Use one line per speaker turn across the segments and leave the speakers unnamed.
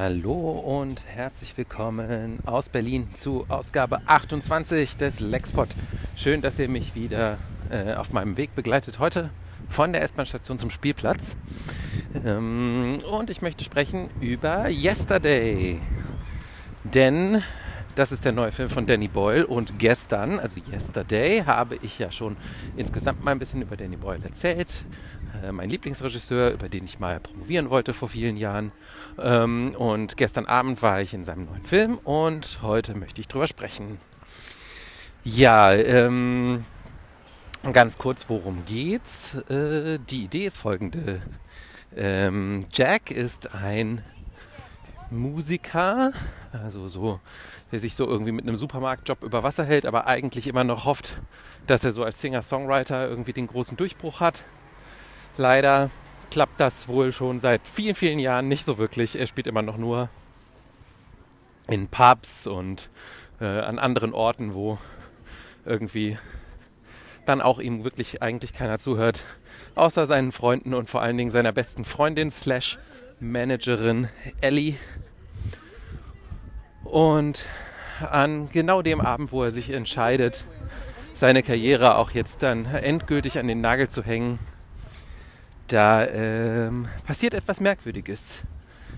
Hallo und herzlich willkommen aus Berlin zu Ausgabe 28 des Lexpod. Schön, dass ihr mich wieder äh, auf meinem Weg begleitet. Heute von der S-Bahn-Station zum Spielplatz. Ähm, und ich möchte sprechen über Yesterday. Denn das ist der neue Film von Danny Boyle und gestern, also Yesterday, habe ich ja schon insgesamt mal ein bisschen über Danny Boyle erzählt. Äh, mein Lieblingsregisseur, über den ich mal promovieren wollte vor vielen Jahren. Ähm, und gestern Abend war ich in seinem neuen Film und heute möchte ich drüber sprechen. Ja, ähm, ganz kurz, worum geht's? Äh, die Idee ist folgende. Ähm, Jack ist ein Musiker, also so, der sich so irgendwie mit einem Supermarktjob über Wasser hält, aber eigentlich immer noch hofft, dass er so als Singer-Songwriter irgendwie den großen Durchbruch hat. Leider klappt das wohl schon seit vielen, vielen Jahren nicht so wirklich. Er spielt immer noch nur in Pubs und äh, an anderen Orten, wo irgendwie dann auch ihm wirklich eigentlich keiner zuhört, außer seinen Freunden und vor allen Dingen seiner besten Freundin slash Managerin Ellie. Und an genau dem Abend, wo er sich entscheidet, seine Karriere auch jetzt dann endgültig an den Nagel zu hängen, da ähm, passiert etwas Merkwürdiges.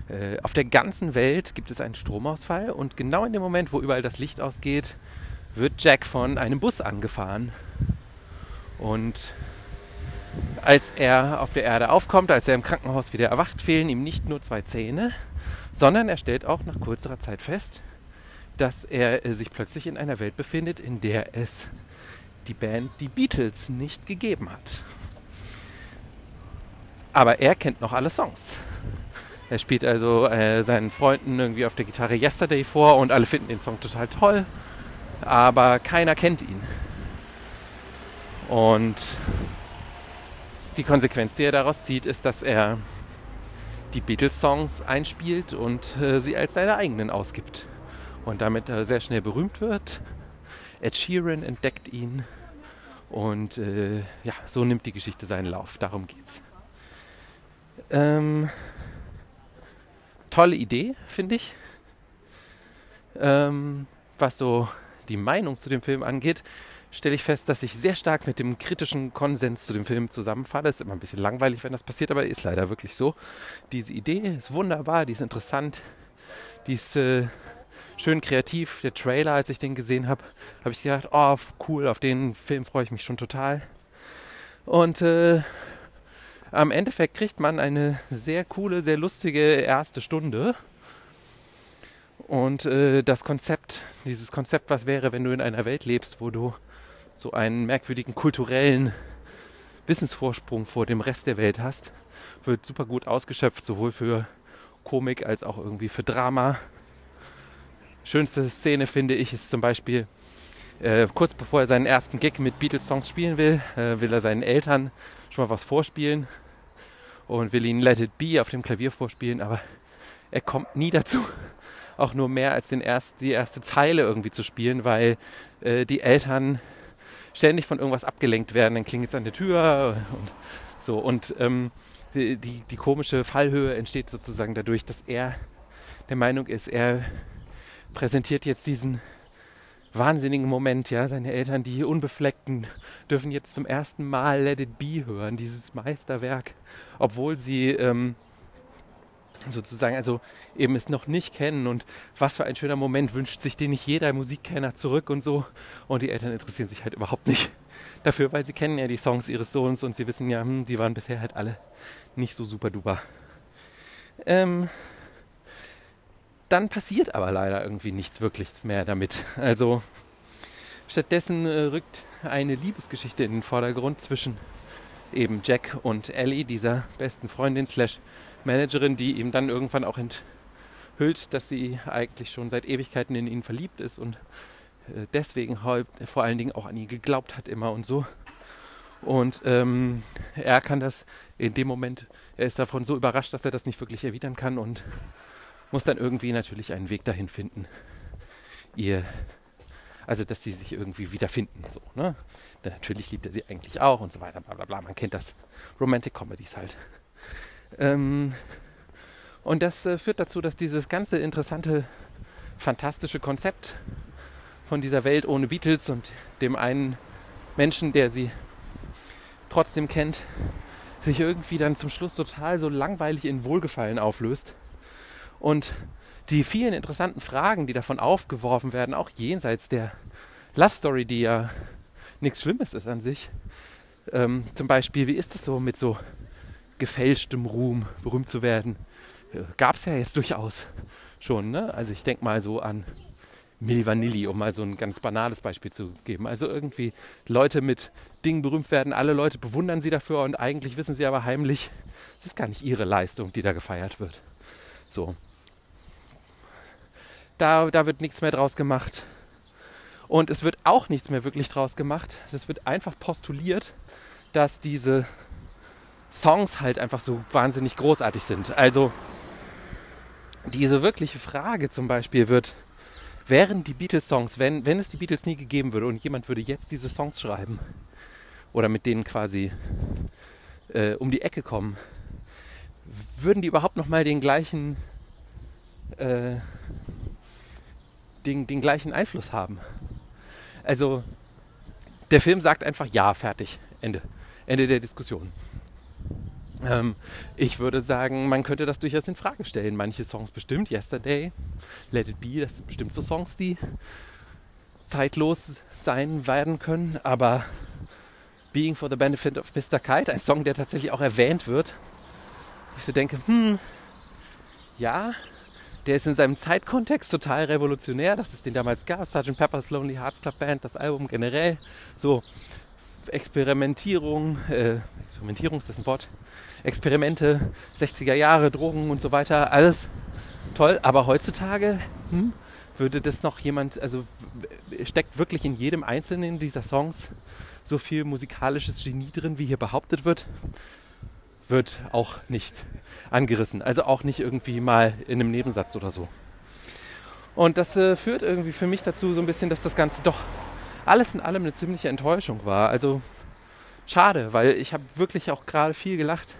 Äh, auf der ganzen Welt gibt es einen Stromausfall und genau in dem Moment, wo überall das Licht ausgeht, wird Jack von einem Bus angefahren. Und als er auf der Erde aufkommt, als er im Krankenhaus wieder erwacht, fehlen ihm nicht nur zwei Zähne, sondern er stellt auch nach kurzer Zeit fest, dass er äh, sich plötzlich in einer Welt befindet, in der es die Band Die Beatles nicht gegeben hat. Aber er kennt noch alle Songs. Er spielt also äh, seinen Freunden irgendwie auf der Gitarre Yesterday vor und alle finden den Song total toll, aber keiner kennt ihn. Und die Konsequenz, die er daraus zieht, ist, dass er die Beatles-Songs einspielt und äh, sie als seine eigenen ausgibt. Und damit äh, sehr schnell berühmt wird. Ed Sheeran entdeckt ihn und äh, ja, so nimmt die Geschichte seinen Lauf. Darum geht's. Ähm, tolle Idee, finde ich. Ähm, was so die Meinung zu dem Film angeht, stelle ich fest, dass ich sehr stark mit dem kritischen Konsens zu dem Film zusammenfalle. Ist immer ein bisschen langweilig, wenn das passiert, aber ist leider wirklich so. Diese Idee ist wunderbar, die ist interessant, die ist äh, schön kreativ. Der Trailer, als ich den gesehen habe, habe ich gedacht, oh cool, auf den Film freue ich mich schon total. Und äh, am Endeffekt kriegt man eine sehr coole, sehr lustige erste Stunde. Und äh, das Konzept, dieses Konzept, was wäre, wenn du in einer Welt lebst, wo du so einen merkwürdigen kulturellen Wissensvorsprung vor dem Rest der Welt hast, wird super gut ausgeschöpft, sowohl für Komik als auch irgendwie für Drama. Schönste Szene finde ich ist zum Beispiel, äh, kurz bevor er seinen ersten Gig mit Beatles-Songs spielen will, äh, will er seinen Eltern schon mal was vorspielen und will ihnen Let It Be auf dem Klavier vorspielen, aber er kommt nie dazu, auch nur mehr als den erst, die erste Zeile irgendwie zu spielen, weil äh, die Eltern ständig von irgendwas abgelenkt werden. Dann klingelt es an der Tür und so. Und ähm, die, die komische Fallhöhe entsteht sozusagen dadurch, dass er der Meinung ist, er präsentiert jetzt diesen wahnsinnigen Moment, ja. Seine Eltern, die Unbefleckten, dürfen jetzt zum ersten Mal Let It Be hören, dieses Meisterwerk, obwohl sie ähm, sozusagen also eben es noch nicht kennen und was für ein schöner Moment wünscht sich den nicht jeder Musikkenner zurück und so und die Eltern interessieren sich halt überhaupt nicht dafür, weil sie kennen ja die Songs ihres Sohns und sie wissen ja, hm, die waren bisher halt alle nicht so super duper. Ähm, dann passiert aber leider irgendwie nichts wirklich mehr damit. Also stattdessen äh, rückt eine Liebesgeschichte in den Vordergrund zwischen eben Jack und Ellie, dieser besten Freundin slash Managerin, die ihm dann irgendwann auch enthüllt, dass sie eigentlich schon seit Ewigkeiten in ihn verliebt ist und äh, deswegen vor allen Dingen auch an ihn geglaubt hat immer und so. Und ähm, er kann das in dem Moment, er ist davon so überrascht, dass er das nicht wirklich erwidern kann und muss dann irgendwie natürlich einen Weg dahin finden, ihr, also dass sie sich irgendwie wiederfinden. So, ne? Denn natürlich liebt er sie eigentlich auch und so weiter, bla bla bla. Man kennt das. Romantic Comedies halt. Ähm, Und das äh, führt dazu, dass dieses ganze interessante, fantastische Konzept von dieser Welt ohne Beatles und dem einen Menschen, der sie trotzdem kennt, sich irgendwie dann zum Schluss total so langweilig in Wohlgefallen auflöst. Und die vielen interessanten Fragen, die davon aufgeworfen werden, auch jenseits der Love Story, die ja nichts Schlimmes ist an sich. Ähm, zum Beispiel, wie ist es so mit so gefälschtem Ruhm berühmt zu werden? Gab es ja jetzt durchaus schon. Ne? Also ich denke mal so an Milli Vanilli, um mal so ein ganz banales Beispiel zu geben. Also irgendwie Leute mit Dingen berühmt werden, alle Leute bewundern sie dafür und eigentlich wissen sie aber heimlich, es ist gar nicht ihre Leistung, die da gefeiert wird. So. Da, da wird nichts mehr draus gemacht. Und es wird auch nichts mehr wirklich draus gemacht. Das wird einfach postuliert, dass diese Songs halt einfach so wahnsinnig großartig sind. Also diese wirkliche Frage zum Beispiel wird, wären die Beatles-Songs, wenn, wenn es die Beatles nie gegeben würde und jemand würde jetzt diese Songs schreiben oder mit denen quasi äh, um die Ecke kommen, würden die überhaupt noch mal den gleichen äh, den, den gleichen Einfluss haben? Also der Film sagt einfach ja, fertig, Ende, Ende der Diskussion. Ähm, ich würde sagen, man könnte das durchaus in Frage stellen. Manche Songs bestimmt, Yesterday, Let It Be, das sind bestimmt so Songs, die zeitlos sein werden können. Aber Being for the Benefit of Mr. Kite, ein Song, der tatsächlich auch erwähnt wird, ich so denke, hm, ja, der ist in seinem Zeitkontext total revolutionär, dass es den damals gab. Sgt. Pepper's Lonely Hearts Club Band, das Album generell. So Experimentierung, äh, Experimentierung ist das ein Wort? Experimente, 60er Jahre, Drogen und so weiter, alles toll. Aber heutzutage hm, würde das noch jemand, also steckt wirklich in jedem einzelnen dieser Songs so viel musikalisches Genie drin, wie hier behauptet wird, wird auch nicht angerissen. Also auch nicht irgendwie mal in einem Nebensatz oder so. Und das äh, führt irgendwie für mich dazu so ein bisschen, dass das Ganze doch alles in allem eine ziemliche Enttäuschung war. Also schade, weil ich habe wirklich auch gerade viel gelacht.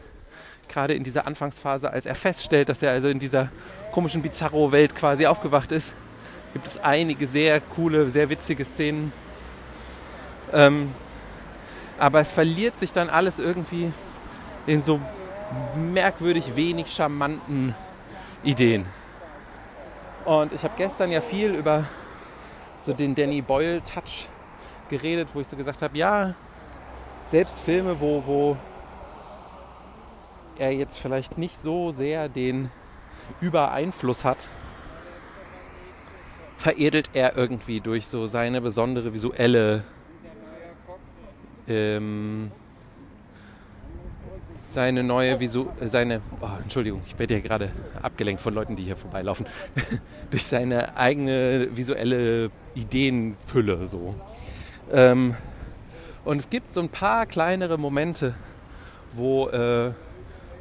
Gerade in dieser Anfangsphase, als er feststellt, dass er also in dieser komischen Bizarro-Welt quasi aufgewacht ist, gibt es einige sehr coole, sehr witzige Szenen. Ähm, aber es verliert sich dann alles irgendwie in so merkwürdig wenig charmanten Ideen. Und ich habe gestern ja viel über so den Danny Boyle-Touch geredet, wo ich so gesagt habe, ja, selbst Filme, wo, wo er jetzt vielleicht nicht so sehr den Übereinfluss hat, veredelt er irgendwie durch so seine besondere visuelle ähm, seine neue Visu seine oh, Entschuldigung, ich werde hier gerade abgelenkt von Leuten, die hier vorbeilaufen, durch seine eigene visuelle Ideenfülle so. Ähm, und es gibt so ein paar kleinere Momente, wo, äh,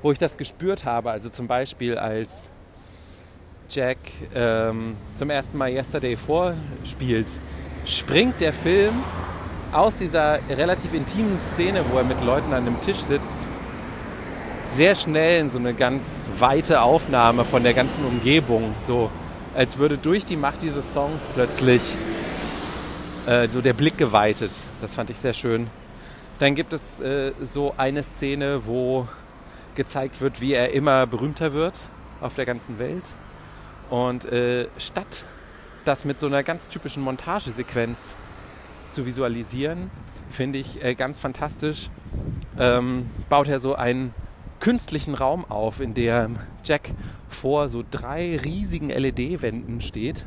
wo ich das gespürt habe. Also zum Beispiel als Jack ähm, zum ersten Mal Yesterday vorspielt, springt der Film aus dieser relativ intimen Szene, wo er mit Leuten an einem Tisch sitzt, sehr schnell in so eine ganz weite Aufnahme von der ganzen Umgebung. So als würde durch die Macht dieses Songs plötzlich äh, so der Blick geweitet. Das fand ich sehr schön. Dann gibt es äh, so eine Szene, wo gezeigt wird, wie er immer berühmter wird auf der ganzen Welt. Und äh, statt das mit so einer ganz typischen Montagesequenz zu visualisieren, finde ich äh, ganz fantastisch, ähm, baut er so einen künstlichen Raum auf, in dem Jack vor so drei riesigen LED-Wänden steht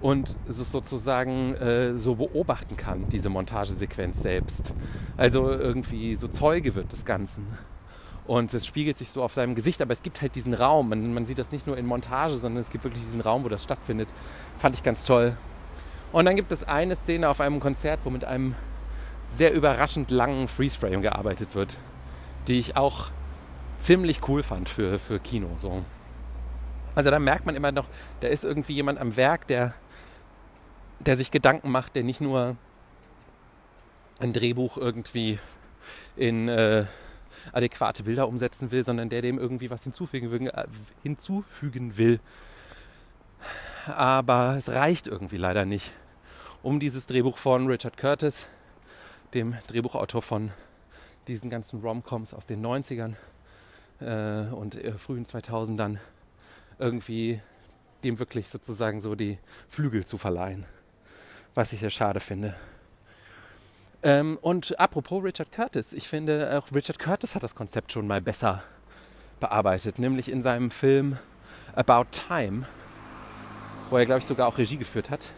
und es sozusagen äh, so beobachten kann, diese Montagesequenz selbst. Also irgendwie so Zeuge wird des Ganzen. Und es spiegelt sich so auf seinem Gesicht, aber es gibt halt diesen Raum. Man, man sieht das nicht nur in Montage, sondern es gibt wirklich diesen Raum, wo das stattfindet. Fand ich ganz toll. Und dann gibt es eine Szene auf einem Konzert, wo mit einem sehr überraschend langen Freeze-Frame gearbeitet wird, die ich auch ziemlich cool fand für, für Kino. So. Also da merkt man immer noch, da ist irgendwie jemand am Werk, der der sich Gedanken macht, der nicht nur ein Drehbuch irgendwie in äh, adäquate Bilder umsetzen will, sondern der dem irgendwie was hinzufügen will. Äh, hinzufügen will. Aber es reicht irgendwie leider nicht, um dieses Drehbuch von Richard Curtis, dem Drehbuchautor von diesen ganzen Romcoms aus den 90ern äh, und äh, frühen 2000ern, irgendwie dem wirklich sozusagen so die Flügel zu verleihen. Was ich sehr schade finde. Ähm, und apropos Richard Curtis, ich finde, auch Richard Curtis hat das Konzept schon mal besser bearbeitet, nämlich in seinem Film About Time, wo er, glaube ich, sogar auch Regie geführt hat.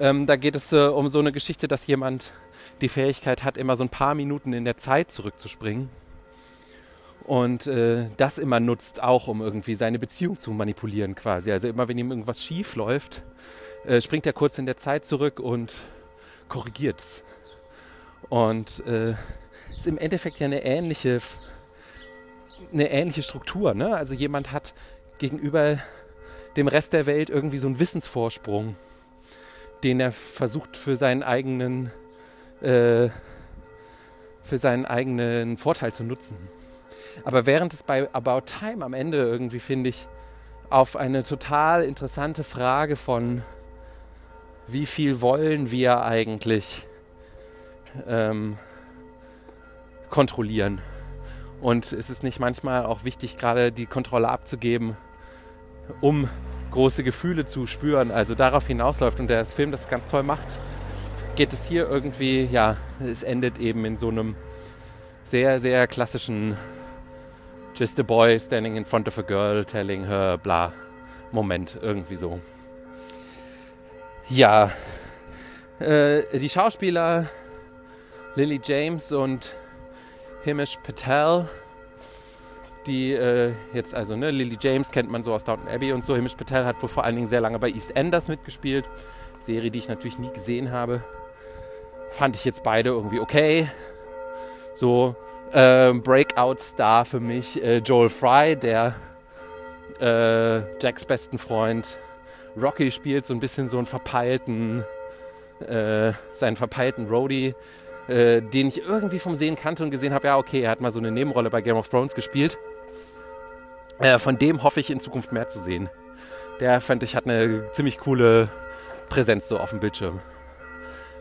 Ähm, da geht es äh, um so eine Geschichte, dass jemand die Fähigkeit hat, immer so ein paar Minuten in der Zeit zurückzuspringen. Und äh, das immer nutzt, auch um irgendwie seine Beziehung zu manipulieren quasi. Also immer wenn ihm irgendwas schief läuft, äh, springt er kurz in der Zeit zurück und korrigiert es. Und äh, ist im Endeffekt ja eine ähnliche, eine ähnliche Struktur. Ne? Also jemand hat gegenüber dem Rest der Welt irgendwie so einen Wissensvorsprung, den er versucht für seinen eigenen, äh, für seinen eigenen Vorteil zu nutzen. Aber während es bei About Time am Ende irgendwie, finde ich, auf eine total interessante Frage von, wie viel wollen wir eigentlich ähm, kontrollieren. Und ist es nicht manchmal auch wichtig, gerade die Kontrolle abzugeben, um große Gefühle zu spüren, also darauf hinausläuft und der Film das ganz toll macht, geht es hier irgendwie, ja, es endet eben in so einem sehr, sehr klassischen Just a boy standing in front of a girl telling her bla Moment, irgendwie so. Ja, äh, die Schauspieler Lily James und Himish Patel, die äh, jetzt also, ne, Lily James kennt man so aus Downton Abbey und so. Himish Patel hat wohl vor allen Dingen sehr lange bei EastEnders mitgespielt. Serie, die ich natürlich nie gesehen habe. Fand ich jetzt beide irgendwie okay. So, äh, Breakout-Star für mich äh, Joel Fry, der äh, Jacks besten Freund Rocky spielt, so ein bisschen so einen verpeilten, äh, seinen verpeilten Roadie, äh, den ich irgendwie vom Sehen kannte und gesehen habe, ja, okay, er hat mal so eine Nebenrolle bei Game of Thrones gespielt. Äh, von dem hoffe ich in Zukunft mehr zu sehen. Der fand ich hat eine ziemlich coole Präsenz so auf dem Bildschirm.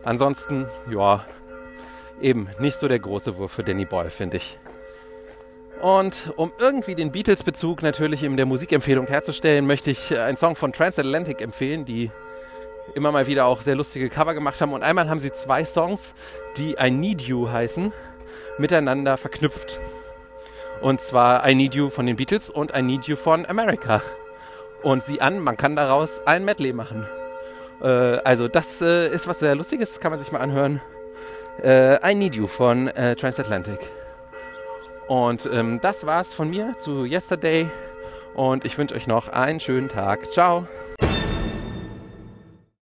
Ansonsten, ja, eben nicht so der große Wurf für Danny Boyle, finde ich. Und um irgendwie den Beatles-Bezug natürlich in der Musikempfehlung herzustellen, möchte ich einen Song von Transatlantic empfehlen, die immer mal wieder auch sehr lustige Cover gemacht haben. Und einmal haben sie zwei Songs, die I Need You heißen, miteinander verknüpft. Und zwar I Need You von den Beatles und I Need You von America. Und sieh an, man kann daraus ein Medley machen. Äh, also das äh, ist was sehr Lustiges, kann man sich mal anhören. Äh, I Need You von äh, Transatlantic. Und ähm, das war's von mir zu Yesterday. Und ich wünsche euch noch einen schönen Tag. Ciao.